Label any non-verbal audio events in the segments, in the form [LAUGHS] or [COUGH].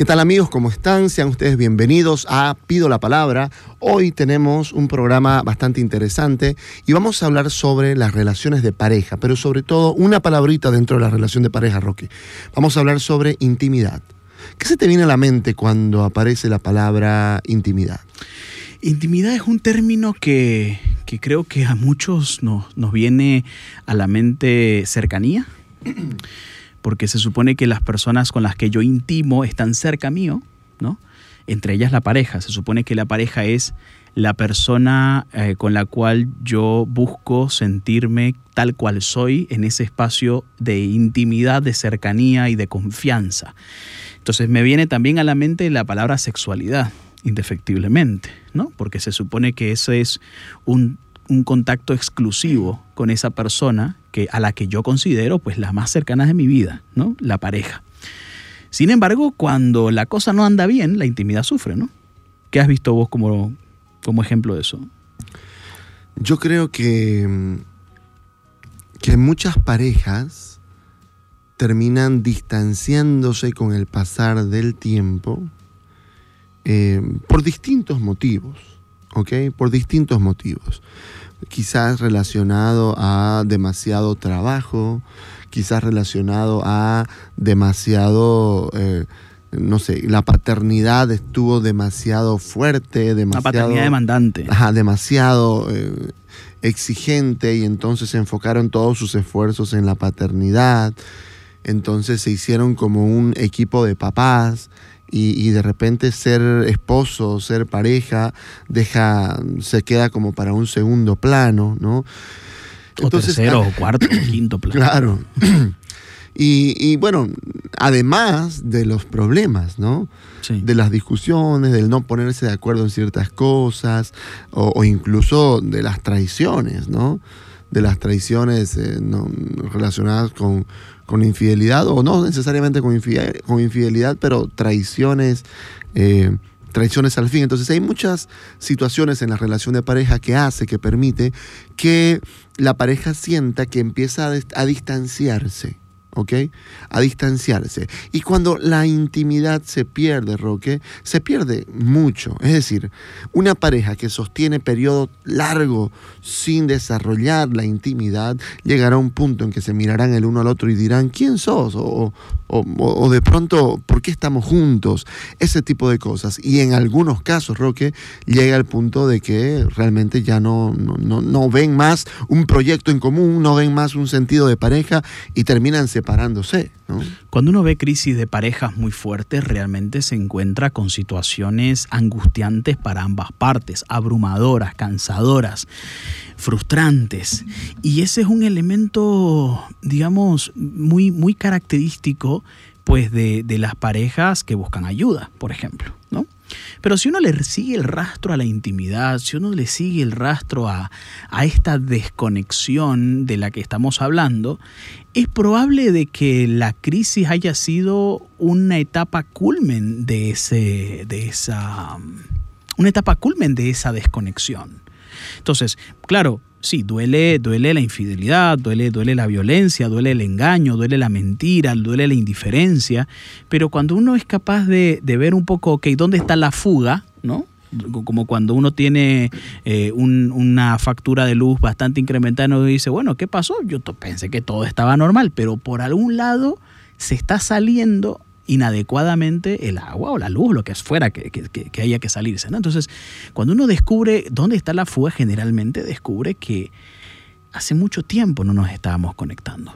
¿Qué tal amigos? ¿Cómo están? Sean ustedes bienvenidos a Pido la Palabra. Hoy tenemos un programa bastante interesante y vamos a hablar sobre las relaciones de pareja, pero sobre todo una palabrita dentro de la relación de pareja, Roque. Vamos a hablar sobre intimidad. ¿Qué se te viene a la mente cuando aparece la palabra intimidad? Intimidad es un término que, creo que a muchos nos, nos viene a la mente cercanía porque se supone que las personas con las que yo intimo están cerca mío, ¿no? Entre ellas la pareja. Se supone que la pareja es la persona eh, con la cual yo busco sentirme tal cual soy en ese espacio de intimidad, de cercanía y de confianza. Entonces me viene también a la mente la palabra sexualidad, indefectiblemente, ¿no? Porque se supone que eso es un contacto exclusivo con esa persona que, a la que yo considero pues la más cercana de mi vida, ¿no? La pareja. Sin embargo, cuando la cosa no anda bien, la intimidad sufre, ¿no? ¿Qué has visto vos como, como ejemplo de eso? Yo creo que, que muchas parejas terminan distanciándose con el pasar del tiempo eh, por distintos motivos, ¿ok? Por distintos motivos quizás relacionado a demasiado trabajo, quizás relacionado a demasiado, eh, no sé, la paternidad estuvo demasiado fuerte, demasiado... La paternidad demandante. Ajá, demasiado eh, exigente y entonces se enfocaron todos sus esfuerzos en la paternidad. Entonces se hicieron como un equipo de papás y, de repente ser esposo, ser pareja, deja, se queda como para un segundo plano, ¿no? Entonces, o tercero, o cuarto, o [CLEARS THROAT] quinto plano. Claro. [CLEARS THROAT] Y, bueno, además de los problemas, ¿no? De las discusiones, del no ponerse de acuerdo en ciertas cosas, o, incluso de las traiciones, ¿no? De las traiciones eh, relacionadas con, con infidelidad, o no necesariamente con infidelidad, con infidelidad pero traiciones, eh, traiciones al fin. Entonces hay muchas situaciones en la relación de pareja que hace, que permite que la pareja sienta que empieza a distanciarse ¿ok? A distanciarse. Y cuando la intimidad se pierde, Roque, se pierde mucho. Es decir, una pareja que sostiene periodo largo sin desarrollar la intimidad, llegará a un punto en que se mirarán el uno al otro y dirán, ¿quién sos? O, o, de pronto, ¿por qué estamos juntos? Ese tipo de cosas. Y en algunos casos, Roque, llega al punto de que realmente ya no, no, no ven más un proyecto en común, no ven más un sentido de pareja y terminan separándose. Cuando uno ve crisis de parejas muy fuertes, realmente se encuentra con situaciones angustiantes para ambas partes, abrumadoras, cansadoras, frustrantes. Y ese es un elemento, digamos, muy, muy característico pues de, de las parejas que buscan ayuda, por ejemplo, ¿no? Pero si uno le sigue el rastro a la intimidad, si uno le sigue el rastro a, esta desconexión de la que estamos hablando, es probable de que la crisis haya sido una etapa culmen de, ese, de esa... una etapa culmen de esa desconexión. Entonces, claro, sí, duele, duele la infidelidad, duele, duele la violencia, duele el engaño, duele la mentira, duele la indiferencia, pero cuando uno es capaz de, ver un poco, ok, ¿dónde está la fuga? ¿No? Como cuando uno tiene eh, una factura de luz bastante incrementada uno dice, bueno, ¿qué pasó? Yo pensé que todo estaba normal, pero por algún lado se está saliendo inadecuadamente el agua o la luz, lo que fuera que, haya que salirse. Entonces, cuando uno descubre dónde está la fuga, generalmente descubre que hace mucho tiempo no nos estábamos conectando.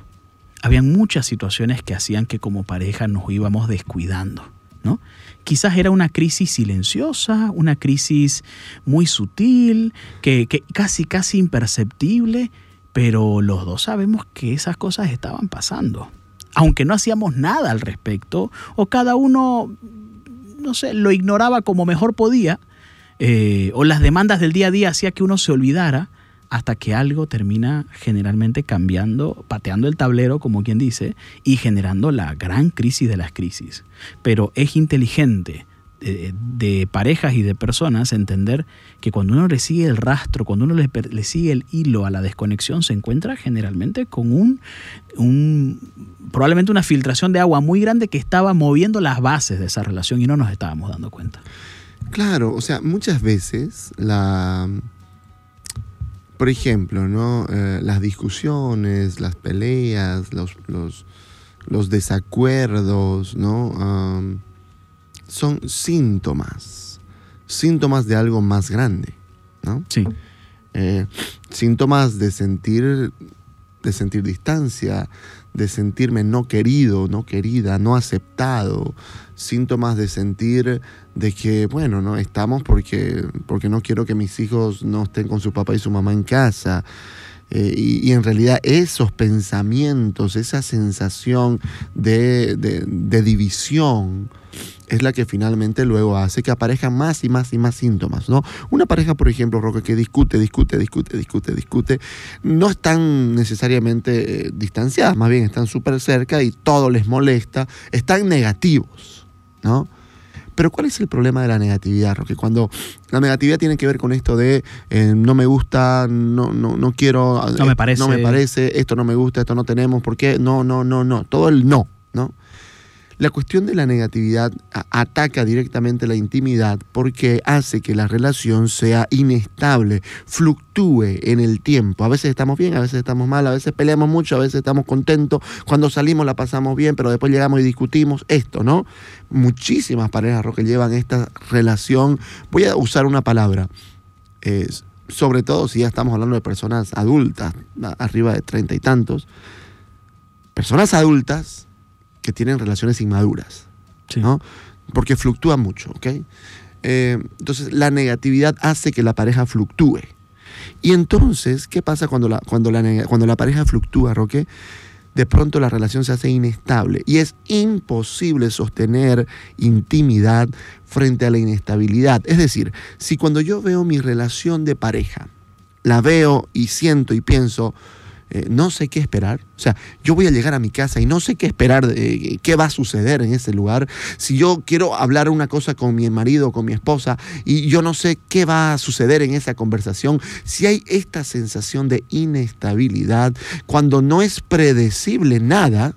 Habían muchas situaciones que hacían que como pareja nos íbamos descuidando, ¿no? Quizás era una crisis silenciosa, una crisis muy sutil, que, casi, casi imperceptible, pero los dos sabemos que esas cosas estaban pasando. Aunque no hacíamos nada al respecto, o cada uno, no sé, lo ignoraba como mejor podía, eh, o las demandas del día a día hacía que uno se olvidara, hasta que algo termina generalmente cambiando, pateando el tablero, como quien dice, y generando la gran crisis de las crisis. Pero es inteligente de, parejas y de personas entender que cuando uno le sigue el rastro, cuando uno le, sigue el hilo a la desconexión, se encuentra generalmente con un, un, probablemente una filtración de agua muy grande que estaba moviendo las bases de esa relación y no nos estábamos dando cuenta. Claro, o sea, muchas veces la por ejemplo, ¿no? Eh, las discusiones, las peleas, los, los, desacuerdos, ¿no? son síntomas, síntomas de algo más grande, ¿no? Sí. Eh, síntomas de sentir, de sentir distancia, de sentirme no querido, no querida, no aceptado, síntomas de sentir de que, bueno, no estamos porque, porque no quiero que mis hijos no estén con su papá y su mamá en casa. Eh, y, en realidad esos pensamientos, esa sensación de, de, división, es la que finalmente luego hace que aparezcan más y más y más síntomas, ¿no? Una pareja, por ejemplo, Roque, que discute, discute, discute, discute, discute, no están necesariamente eh, distanciadas, más bien están súper cerca y todo les molesta, están negativos, ¿no? Pero ¿cuál es el problema de la negatividad, Roque? Cuando la negatividad tiene que ver con esto de eh, no me gusta, no, no, no quiero, no me parece. no me parece, esto no me gusta, esto no tenemos, ¿por qué? No, no, no, no, todo el no, ¿no? La cuestión de la negatividad ataca directamente la intimidad porque hace que la relación sea inestable, fluctúe en el tiempo. A veces estamos bien, a veces estamos mal, a veces peleamos mucho, a veces estamos contentos. Cuando salimos la pasamos bien, pero después llegamos y discutimos esto, ¿no? Muchísimas parejas que llevan esta relación. Voy a usar una palabra. sobre todo si ya estamos hablando de personas adultas, arriba de treinta y tantos. Personas adultas que tienen relaciones inmaduras, ¿no? Porque fluctúa mucho, ¿ok? Eh, entonces, la negatividad hace que la pareja fluctúe. Y entonces, ¿qué pasa cuando la, cuando la, cuando la pareja fluctúa, Roque? De pronto la relación se hace inestable y es imposible sostener intimidad frente a la inestabilidad. Es decir, si cuando yo veo mi relación de pareja, la veo y siento y pienso, eh, no sé qué esperar. O sea, yo voy a llegar a mi casa y no sé qué esperar, de, qué va a suceder en ese lugar. Si yo quiero hablar una cosa con mi marido o con mi esposa y yo no sé qué va a suceder en esa conversación, si hay esta sensación de inestabilidad, cuando no es predecible nada,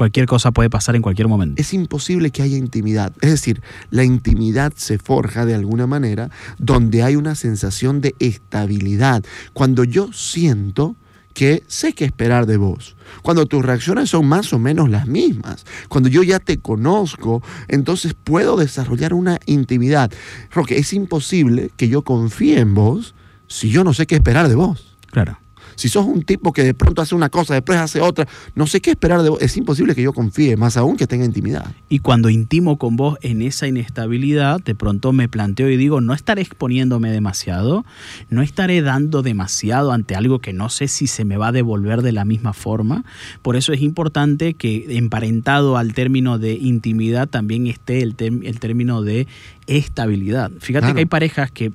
Cualquier cosa puede pasar en cualquier momento. Es imposible que haya intimidad. Es decir, la intimidad se forja de alguna manera donde hay una sensación de estabilidad. Cuando yo siento que sé qué esperar de vos. Cuando tus reacciones son más o menos las mismas. Cuando yo ya te conozco, entonces puedo desarrollar una intimidad. Roque, es imposible que yo confíe en vos si yo no sé qué esperar de vos. Claro. Si sos un tipo que de pronto hace una cosa, después hace otra, no sé qué esperar de vos. Es imposible que yo confíe, más aún que tenga intimidad. Y cuando intimo con vos en esa inestabilidad, de pronto me planteo y digo, no estaré exponiéndome demasiado, no estaré dando demasiado ante algo que no sé si se me va a devolver de la misma forma. Por eso es importante que emparentado al término de intimidad también esté el, el término de estabilidad. Fíjate que hay parejas que,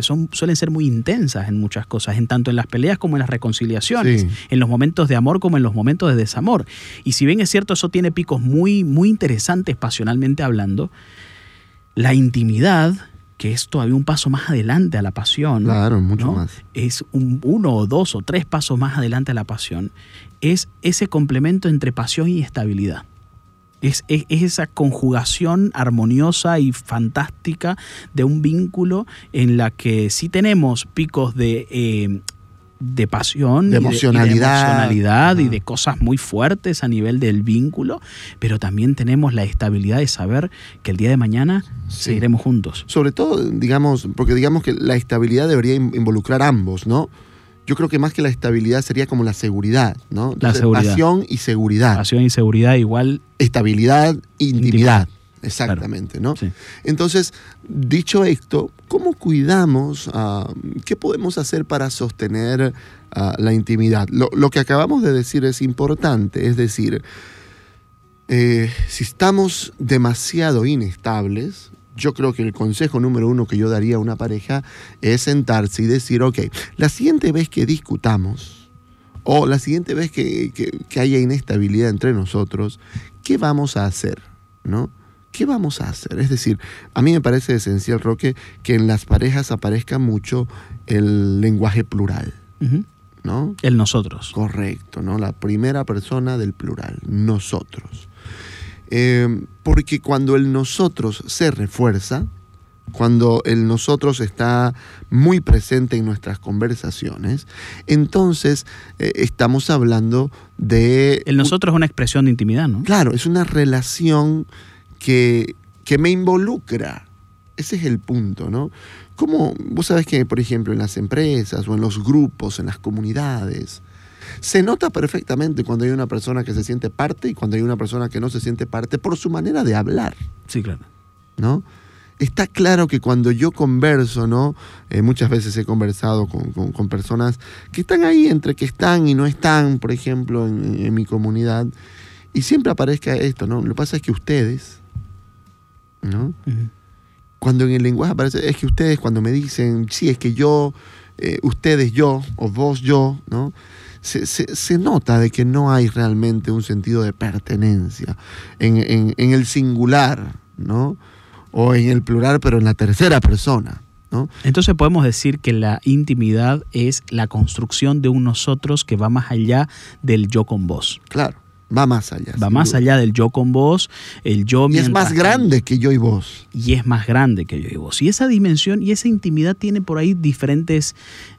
son, suelen ser muy intensas en muchas cosas, en tanto en las peleas como en las reconciliaciones, en los momentos de amor como en los momentos de desamor. Y si bien es cierto, eso tiene picos muy, muy interesantes pasionalmente hablando, la intimidad que es todavía un paso más adelante a la pasión. Claro, mucho más. Es un, uno o dos o tres pasos más adelante a la pasión. Es ese complemento entre pasión y estabilidad. Es, esa conjugación armoniosa y fantástica de un vínculo en la que sí tenemos picos de, eh, de pasión, de emocionalidad, y de, cosas muy fuertes a nivel del vínculo, pero también tenemos la estabilidad de saber que el día de mañana seguiremos juntos. Sobre todo, digamos, porque digamos que la estabilidad debería involucrar ambos, ¿no? Yo creo que más que la estabilidad sería como la seguridad, ¿no? la seguridad. Pasión y seguridad. Pasión y seguridad igual. Estabilidad, intimidad. exactamente, ¿no? Entonces, dicho esto, ¿cómo cuidamos, ah, qué podemos hacer para sostener ah, la intimidad? Lo, que acabamos de decir es importante, es decir, eh, si estamos demasiado inestables, yo creo que el consejo número uno que yo daría a una pareja es sentarse y decir, ok, la siguiente vez que discutamos o la siguiente vez que, que haya inestabilidad entre nosotros, ¿qué vamos a hacer? ¿No? ¿qué vamos a hacer? Es decir, a mí me parece esencial, Roque, que en las parejas aparezca mucho el lenguaje plural. ¿No? El nosotros. Correcto, ¿no? La primera persona del plural, nosotros. Eh, porque cuando el nosotros se refuerza, cuando el nosotros está muy presente en nuestras conversaciones, entonces eh, estamos hablando de... El nosotros es una expresión de intimidad, ¿no? Claro, es una relación que, me involucra. Ese es el punto, ¿no? Como vos sabés que, por ejemplo, en las empresas o en los grupos, en las comunidades, se nota perfectamente cuando hay una persona que se siente parte y cuando hay una persona que no se siente parte por su manera de hablar. Sí, claro. ¿No? Está claro que cuando yo converso, ¿no? Eh, muchas veces he conversado con, personas que están ahí entre que están y no están, por ejemplo, en, en mi comunidad, y siempre aparezca esto, ¿no? Lo que pasa es que ustedes, ¿no? Cuando en el lenguaje aparece, es que ustedes cuando me dicen, sí, es que yo, eh, ustedes yo, o vos yo, ¿no? Se, nota de que no hay realmente un sentido de pertenencia en, el singular, ¿no? O en el plural, pero en la tercera persona. ¿no? Entonces podemos decir que la intimidad es la construcción de un nosotros que va más allá del yo con vos. Claro. Va más allá. Va más allá del yo con vos, el yo Y es más grande que yo y vos. Y es más grande que yo y vos. Y esa dimensión y esa intimidad tiene por ahí diferentes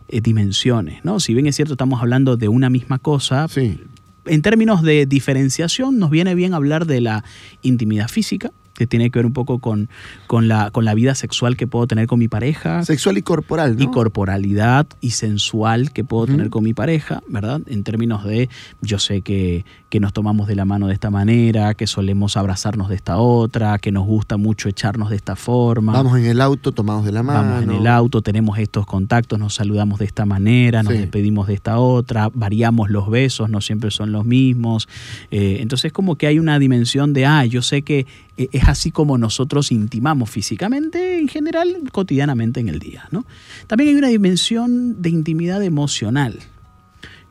eh, dimensiones, ¿no? Si bien es cierto, estamos hablando de una misma cosa. Sí. En términos de diferenciación, nos viene bien hablar de la intimidad física, que tiene que ver un poco con, con, la, con la vida sexual que puedo tener con mi pareja. Sexual y corporal, ¿no? Y corporalidad y sensual que puedo tener con mi pareja, ¿verdad? En términos de, yo sé que, que nos tomamos de la mano de esta manera, que solemos abrazarnos de esta otra, que nos gusta mucho echarnos de esta forma. Vamos en el auto tomados de la mano. Vamos en el auto, tenemos estos contactos, nos saludamos de esta manera, nos despedimos de esta otra, variamos los besos, no siempre son los mismos. Eh, entonces como que hay una dimensión de, ah, yo sé que es así como nosotros intimamos físicamente, en general, cotidianamente en el día. ¿no? También hay una dimensión de intimidad emocional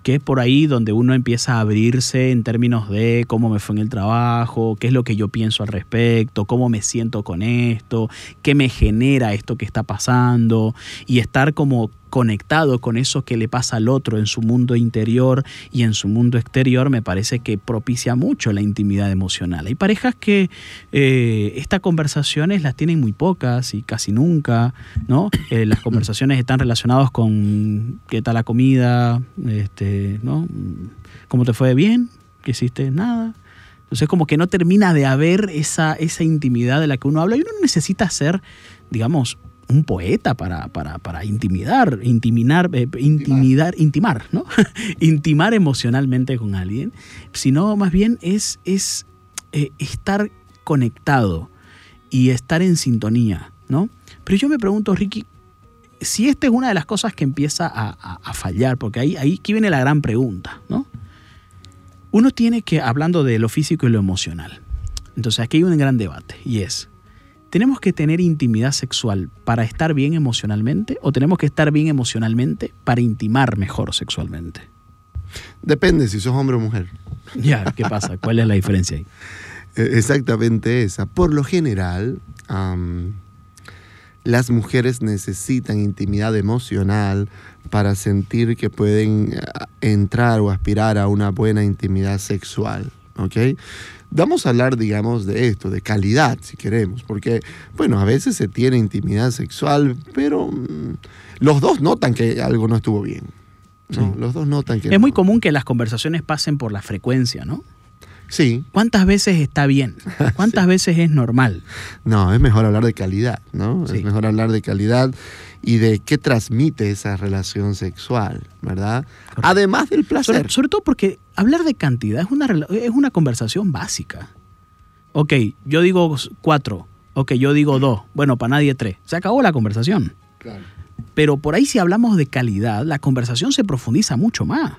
que es por ahí donde uno empieza a abrirse en términos de cómo me fue en el trabajo, qué es lo que yo pienso al respecto, cómo me siento con esto, qué me genera esto que está pasando y estar como conectado con eso que le pasa al otro en su mundo interior y en su mundo exterior, me parece que propicia mucho la intimidad emocional. Hay parejas que eh, estas conversaciones las tienen muy pocas y casi nunca, ¿no? Eh, las [COUGHS] conversaciones están relacionadas con qué tal la comida, este, ¿no? ¿Cómo te fue bien? ¿Qué hiciste? Nada. Entonces como que no termina de haber esa, esa intimidad de la que uno habla y uno necesita ser, digamos, un poeta para, para, intimidar, intiminar, eh, intimidar, intimar, ¿no? [LAUGHS] intimar emocionalmente con alguien, sino más bien es, es eh, estar conectado y estar en sintonía, ¿no? Pero yo me pregunto, Ricky, si esta es una de las cosas que empieza a, fallar, porque ahí, ahí aquí viene la gran pregunta, ¿no? Uno tiene que, hablando de lo físico y lo emocional, entonces aquí hay un gran debate y es, ¿Tenemos que tener intimidad sexual para estar bien emocionalmente o tenemos que estar bien emocionalmente para intimar mejor sexualmente? Depende si sos hombre o mujer. [LAUGHS] Ya, ¿qué pasa? ¿Cuál es la diferencia ahí? [LAUGHS] Eh, exactamente esa. Por lo general, las mujeres necesitan intimidad emocional para sentir que pueden eh, entrar o aspirar a una buena intimidad sexual. ¿ok? Vamos a hablar, digamos, de esto, de calidad, si queremos, porque, bueno, a veces se tiene intimidad sexual, pero mm, los dos notan que algo no estuvo bien. Los dos notan que... Es muy común que las conversaciones pasen por la frecuencia, ¿no? Sí. ¿Cuántas veces está bien? [LAUGHS] ¿Cuántas veces es normal? No, es mejor hablar de calidad, ¿no? Es mejor hablar de calidad y de qué transmite esa relación sexual, ¿verdad? Además del placer. Sobre, todo porque hablar de cantidad es una, es una conversación básica. Ok, yo digo cuatro. Ok, yo digo dos. Bueno, para nadie tres. Se acabó la conversación. Claro. Pero por ahí si hablamos de calidad, la conversación se profundiza mucho más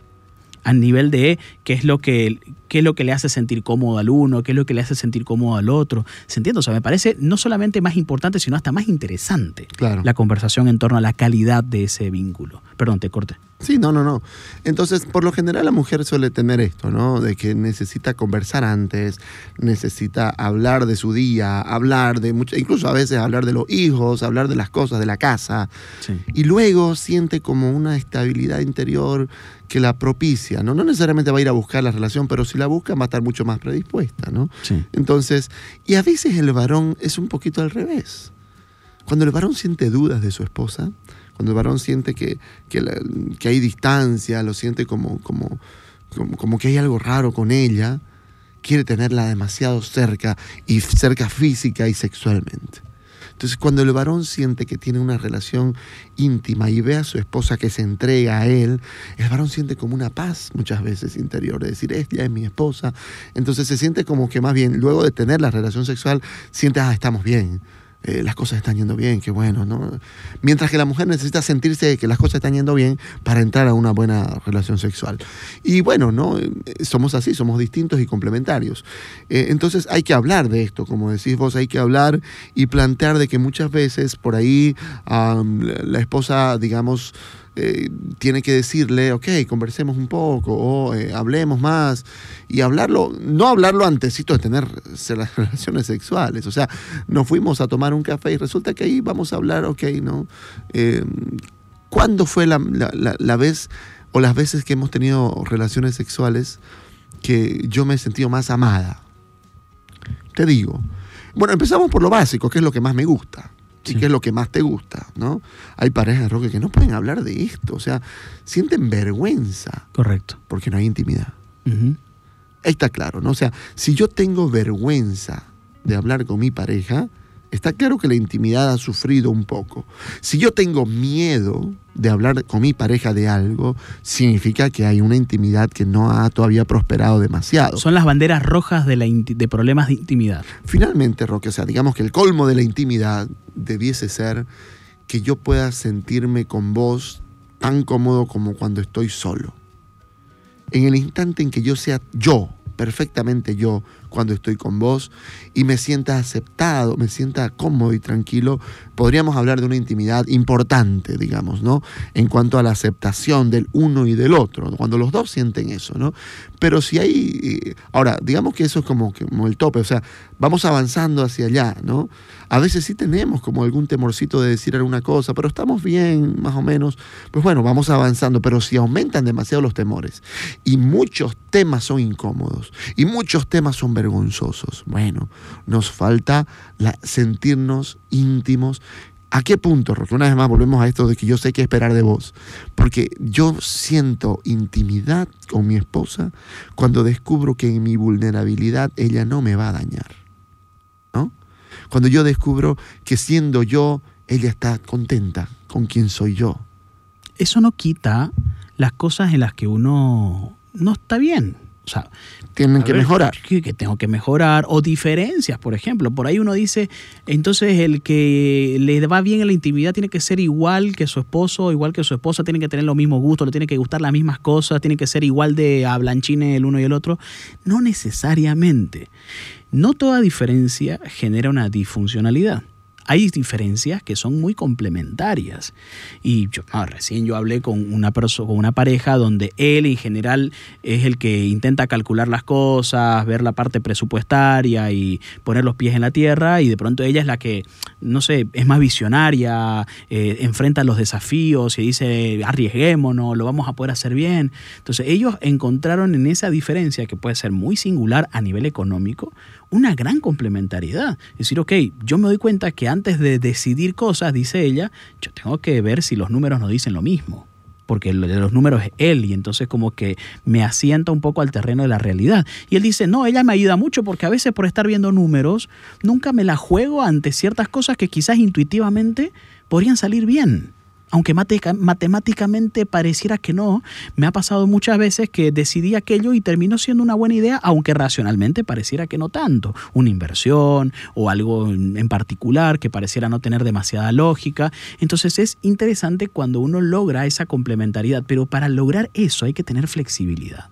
a nivel de qué es lo que qué es lo que le hace sentir cómodo al uno, qué es lo que le hace sentir cómodo al otro. ¿Se entiende? O sea, me parece no solamente más importante, sino hasta más interesante la conversación en torno a la calidad de ese vínculo. Perdón, te corté. Sí, no, no, no. Entonces, por lo general la mujer suele tener esto, ¿no? De que necesita conversar antes, necesita hablar de su día, hablar de mucho, incluso a veces hablar de los hijos, hablar de las cosas de la casa. Y luego siente como una estabilidad interior que la propicia, ¿no? No necesariamente va a ir a buscar la relación, pero si la busca va a estar mucho más predispuesta, ¿no? Entonces, y a veces el varón es un poquito al revés. Cuando el varón siente dudas de su esposa, cuando el varón siente que, que, hay distancia, lo siente como, como, como, que hay algo raro con ella, quiere tenerla demasiado cerca y cerca física y sexualmente. Entonces, cuando el varón siente que tiene una relación íntima y ve a su esposa que se entrega a él, el varón siente como una paz muchas veces interior, de decir, ella es mi esposa. Entonces se siente como que más bien, luego de tener la relación sexual, siente, ah, estamos bien eh, las cosas están yendo bien, qué bueno, ¿no? Mientras que la mujer necesita sentirse que las cosas están yendo bien para entrar a una buena relación sexual. Y bueno, ¿no? Somos así, somos distintos y complementarios. Eh, entonces hay que hablar de esto, como decís vos, hay que hablar y plantear de que muchas veces por ahí la esposa, digamos, eh, tiene que decirle, ok, conversemos un poco o eh, hablemos más y hablarlo, no hablarlo antesito de tener [LAUGHS] relaciones sexuales, o sea, nos fuimos a tomar un café y resulta que ahí vamos a hablar, ok, ¿no? Eh, ¿Cuándo fue la, la vez o las veces que hemos tenido relaciones sexuales que yo me he sentido más amada? Te digo, bueno, empezamos por lo básico, que es lo que más me gusta y qué es lo que más te gusta, ¿no? Hay parejas, Roque, que no pueden hablar de esto, o sea, sienten vergüenza. Correcto. Porque no hay intimidad. Ahí está claro, ¿no? O sea, si yo tengo vergüenza de hablar con mi pareja, está claro que la intimidad ha sufrido un poco. Si yo tengo miedo de hablar con mi pareja de algo, significa que hay una intimidad que no ha todavía prosperado demasiado. Son las banderas rojas de, la de problemas de intimidad. Finalmente, Roque, o sea, digamos que el colmo de la intimidad debiese ser que yo pueda sentirme con vos tan cómodo como cuando estoy solo. En el instante en que yo sea yo, perfectamente yo, cuando estoy con vos y me sienta aceptado, me sienta cómodo y tranquilo, podríamos hablar de una intimidad importante, digamos, ¿no? En cuanto a la aceptación del uno y del otro, cuando los dos sienten eso, ¿no? Pero si hay, eh, ahora, digamos que eso es como, como el tope, o sea, vamos avanzando hacia allá, ¿no? A veces sí tenemos como algún temorcito de decir alguna cosa, pero estamos bien, más o menos, pues bueno, vamos avanzando, pero si aumentan demasiado los temores y muchos temas son incómodos y muchos temas son vergonzosos. Bueno, nos falta sentirnos íntimos. ¿A qué punto, Roque? Una vez más volvemos a esto de que yo sé qué esperar de vos. Porque yo siento intimidad con mi esposa cuando descubro que en mi vulnerabilidad ella no me va a dañar. ¿No? Cuando yo descubro que siendo yo, ella está contenta con quien soy yo. Eso no quita las cosas en las que uno no está bien. O sea, tienen que mejorar. Que, tengo que mejorar. O diferencias, por ejemplo. Por ahí uno dice, entonces el que le va bien en la intimidad tiene que ser igual que su esposo, igual que su esposa, tiene que tener los mismos gustos, le tiene que gustar las mismas cosas, tiene que ser igual de hablanchines el uno y el otro. No necesariamente. No toda diferencia genera una disfuncionalidad hay diferencias que son muy complementarias. Y yo, recién yo hablé con una, con una pareja donde él en general es el que intenta calcular las cosas, ver la parte presupuestaria y poner los pies en la tierra y de pronto ella es la que, no sé, es más visionaria, eh, enfrenta los desafíos y dice, arriesguémonos, lo vamos a poder hacer bien. Entonces ellos encontraron en esa diferencia, que puede ser muy singular a nivel económico, una gran complementariedad. Es decir, ok, yo me doy cuenta que antes de decidir cosas, dice ella, yo tengo que ver si los números no dicen lo mismo. Porque de los números es él y entonces como que me asienta un poco al terreno de la realidad. Y él dice, no, ella me ayuda mucho porque a veces por estar viendo números, nunca me la juego ante ciertas cosas que quizás intuitivamente podrían salir bien. Aunque matemáticamente pareciera que no, me ha pasado muchas veces que decidí aquello y terminó siendo una buena idea, aunque racionalmente pareciera que no tanto. Una inversión o algo en particular que pareciera no tener demasiada lógica. Entonces es interesante cuando uno logra esa complementariedad, pero para lograr eso hay que tener flexibilidad.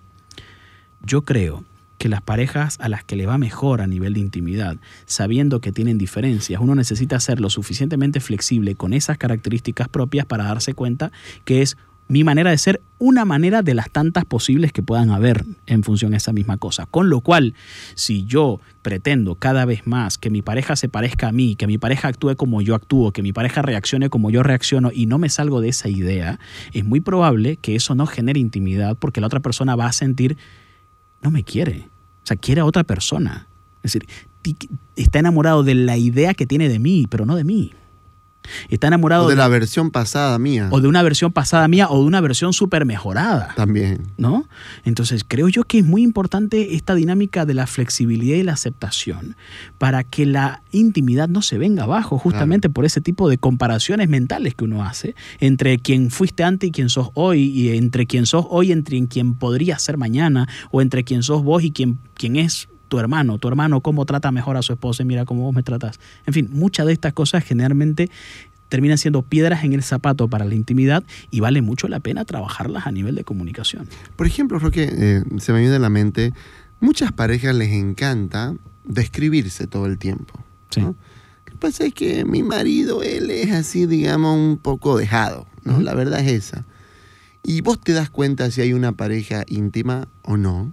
Yo creo que las parejas a las que le va mejor a nivel de intimidad, sabiendo que tienen diferencias, uno necesita ser lo suficientemente flexible con esas características propias para darse cuenta que es mi manera de ser una manera de las tantas posibles que puedan haber en función de esa misma cosa. Con lo cual, si yo pretendo cada vez más que mi pareja se parezca a mí, que mi pareja actúe como yo actúo, que mi pareja reaccione como yo reacciono y no me salgo de esa idea, es muy probable que eso no genere intimidad porque la otra persona va a sentir, no me quiere o sea, quiere a otra persona. Es decir, está enamorado de la idea que tiene de mí, pero no de mí. Está enamorado. O de la versión pasada mía. O de una versión pasada mía o de una versión súper mejorada. También. ¿No? Entonces, creo yo que es muy importante esta dinámica de la flexibilidad y la aceptación para que la intimidad no se venga abajo, justamente por ese tipo de comparaciones mentales que uno hace entre quien fuiste antes y quien sos hoy, y entre quien sos hoy, entre quien podría ser mañana, o entre quien sos vos y quien, quien es tu hermano, tu hermano cómo trata mejor a su esposa y mira cómo vos me tratas. En fin, muchas de estas cosas generalmente terminan siendo piedras en el zapato para la intimidad y vale mucho la pena trabajarlas a nivel de comunicación. Por ejemplo, Roque, eh, se me viene a la mente, muchas parejas les encanta describirse todo el tiempo. Lo que pasa es que mi marido, él es así, digamos, un poco dejado, ¿no? La verdad es esa. Y vos te das cuenta si hay una pareja íntima o no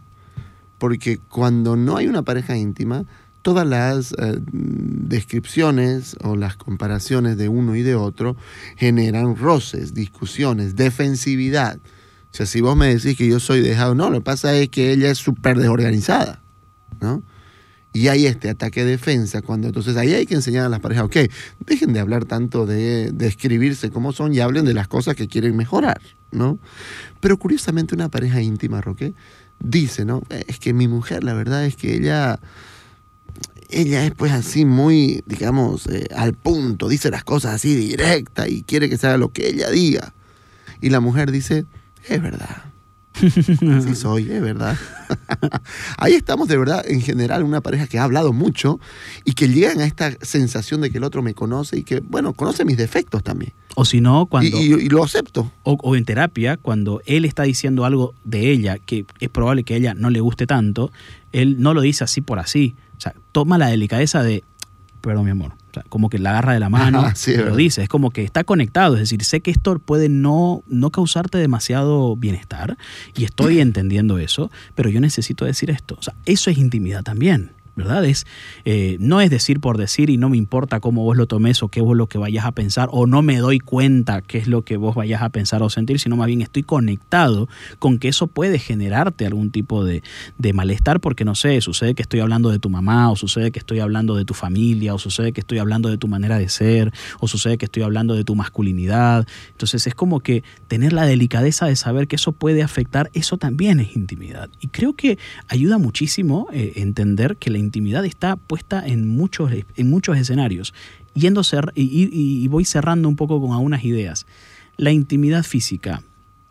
porque cuando no hay una pareja íntima, todas las eh, descripciones o las comparaciones de uno y de otro generan roces, discusiones, defensividad. O sea, si vos me decís que yo soy dejado, no, lo que pasa es que ella es súper desorganizada, ¿no? Y hay este ataque de defensa, cuando entonces ahí hay que enseñar a las parejas, ok, dejen de hablar tanto de describirse como son y hablen de las cosas que quieren mejorar, ¿no? Pero curiosamente una pareja íntima, Roque, dice, ¿no? Es que mi mujer, la verdad es que ella, ella es pues así muy, digamos, eh, al punto, dice las cosas así directa y quiere que se haga lo que ella diga. Y la mujer dice, es verdad. [LAUGHS] Sí soy, es verdad. [LAUGHS] Ahí estamos de verdad, en general, una pareja que ha hablado mucho y que llegan a esta sensación de que el otro me conoce y que, bueno, conoce mis defectos también. O si no, cuando... Y, lo acepto. O, en terapia, cuando él está diciendo algo de ella que es probable que a ella no le guste tanto, él no lo dice así por así. O sea, toma la delicadeza de, perdón mi amor, como que la agarra de la mano y lo dice. Es como que está conectado. Es decir, sé que esto puede no, no causarte demasiado bienestar y estoy [CLEARS THROAT] entendiendo eso, pero yo necesito decir esto. O sea, eso es intimidad también. ¿Verdad? Es, eh, no es decir por decir y no me importa cómo vos lo tomes o qué vos lo que vayas a pensar o no me doy cuenta qué es lo que vos vayas a pensar o sentir, sino más bien estoy conectado con que eso puede generarte algún tipo de, de malestar porque no sé, sucede que estoy hablando de tu mamá o sucede que estoy hablando de tu familia o sucede que estoy hablando de tu manera de ser o sucede que estoy hablando de tu masculinidad. Entonces es como que tener la delicadeza de saber que eso puede afectar, eso también es intimidad. Y creo que ayuda muchísimo eh, entender que la intimidad está puesta en muchos, en muchos escenarios. Yendo y, voy cerrando un poco con algunas ideas. La intimidad física,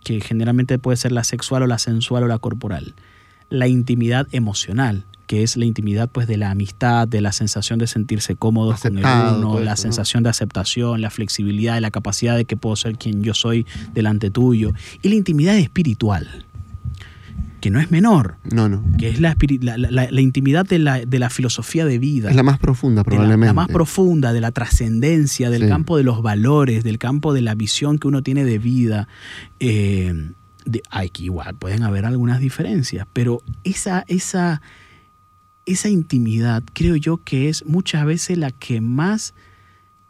que generalmente puede ser la sexual o la sensual o la corporal. La intimidad emocional, que es la intimidad pues de la amistad, de la sensación de sentirse cómodos con el uno, la sensación de aceptación, la flexibilidad, la capacidad de que puedo ser quien yo soy delante tuyo. Y la intimidad espiritual, que no es menor. No, no. Que es la, la, intimidad de la, filosofía de vida. Es la más profunda, probablemente. La, más profunda, de la trascendencia, del campo de los valores, del campo de la visión que uno tiene de vida. Eh, hay que igual, pueden haber algunas diferencias, pero esa, esa, esa intimidad creo yo que es muchas veces la que más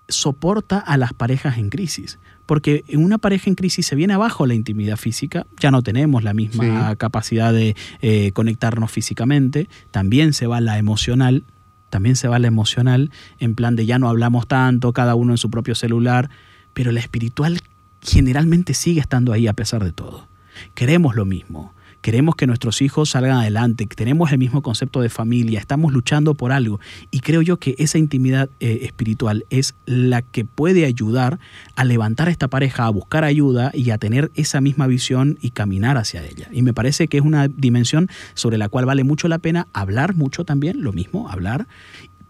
soporta a las parejas en crisis porque en una pareja en crisis se viene abajo la intimidad física, ya no tenemos la misma capacidad de eh, conectarnos físicamente, también se va la emocional, también se va la emocional, en plan de ya no hablamos tanto, cada uno en su propio celular, pero la espiritual generalmente sigue estando ahí a pesar de todo. Queremos lo mismo, queremos que nuestros hijos salgan adelante, tenemos el mismo concepto de familia, estamos luchando por algo. Y creo yo que esa intimidad eh, espiritual es la que puede ayudar a levantar a esta pareja, a buscar ayuda y a tener esa misma visión y caminar hacia ella. Y me parece que es una dimensión sobre la cual vale mucho la pena hablar mucho también, lo mismo, hablar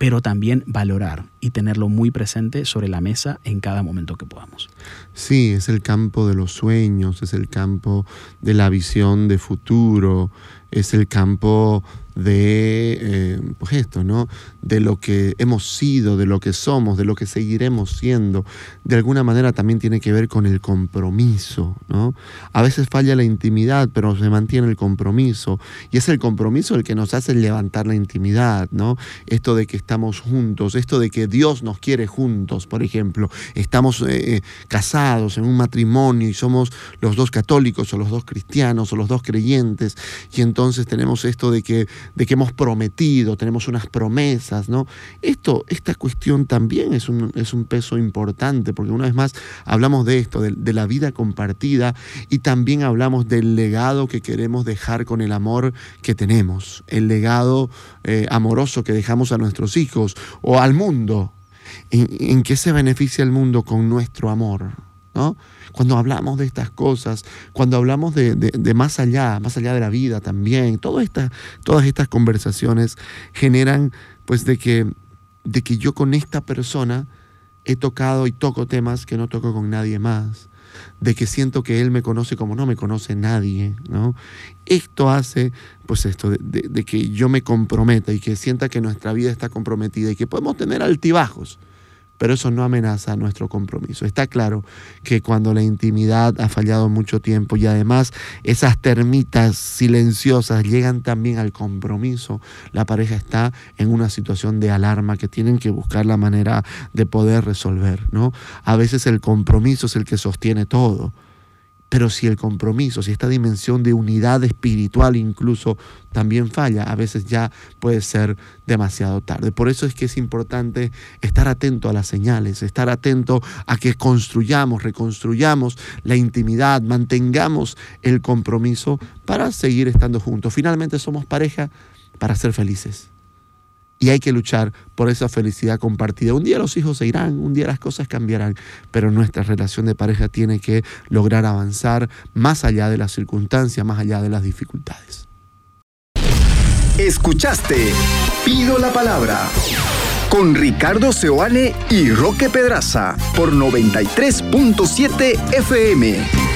pero también valorar y tenerlo muy presente sobre la mesa en cada momento que podamos. Sí, es el campo de los sueños, es el campo de la visión de futuro, es el campo de eh, pues esto, ¿no? De lo que hemos sido, de lo que somos, de lo que seguiremos siendo. De alguna manera también tiene que ver con el compromiso, ¿no? A veces falla la intimidad, pero se mantiene el compromiso. Y es el compromiso el que nos hace levantar la intimidad, ¿no? Esto de que estamos juntos, esto de que Dios nos quiere juntos, por ejemplo. Estamos eh, eh, casados en un matrimonio y somos los dos católicos o los dos cristianos o los dos creyentes. Y entonces tenemos esto de que de que hemos prometido, tenemos unas promesas, ¿no? Esto, esta cuestión también es un, es un peso importante, porque una vez más hablamos de esto, de, la vida compartida, y también hablamos del legado que queremos dejar con el amor que tenemos, el legado eh, amoroso que dejamos a nuestros hijos o al mundo. ¿En, en qué se beneficia el mundo con nuestro amor? ¿No? Cuando hablamos de estas cosas, cuando hablamos de, más allá, más allá de la vida también, todas estas, todas estas conversaciones generan pues de que, de que yo con esta persona he tocado y toco temas que no toco con nadie más, de que siento que él me conoce como no me conoce nadie, ¿no? Esto hace, pues esto, de que yo me comprometa y que sienta que nuestra vida está comprometida y que podemos tener altibajos, pero eso no amenaza nuestro compromiso. Está claro que cuando la intimidad ha fallado mucho tiempo y además esas termitas silenciosas llegan también al compromiso, la pareja está en una situación de alarma que tienen que buscar la manera de poder resolver, ¿no? A veces el compromiso es el que sostiene todo. Pero si el compromiso, si esta dimensión de unidad espiritual incluso también falla, a veces ya puede ser demasiado tarde. Por eso es que es importante estar atento a las señales, estar atento a que construyamos, reconstruyamos la intimidad, mantengamos el compromiso para seguir estando juntos. Finalmente somos pareja para ser felices y hay que luchar por esa felicidad compartida. Un día los hijos se irán, un día las cosas cambiarán, pero nuestra relación de pareja tiene que lograr avanzar más allá de las circunstancias, más allá de las dificultades. Escuchaste Pido la Palabra con Ricardo Seoane y Roque Pedraza por 93.7 FM.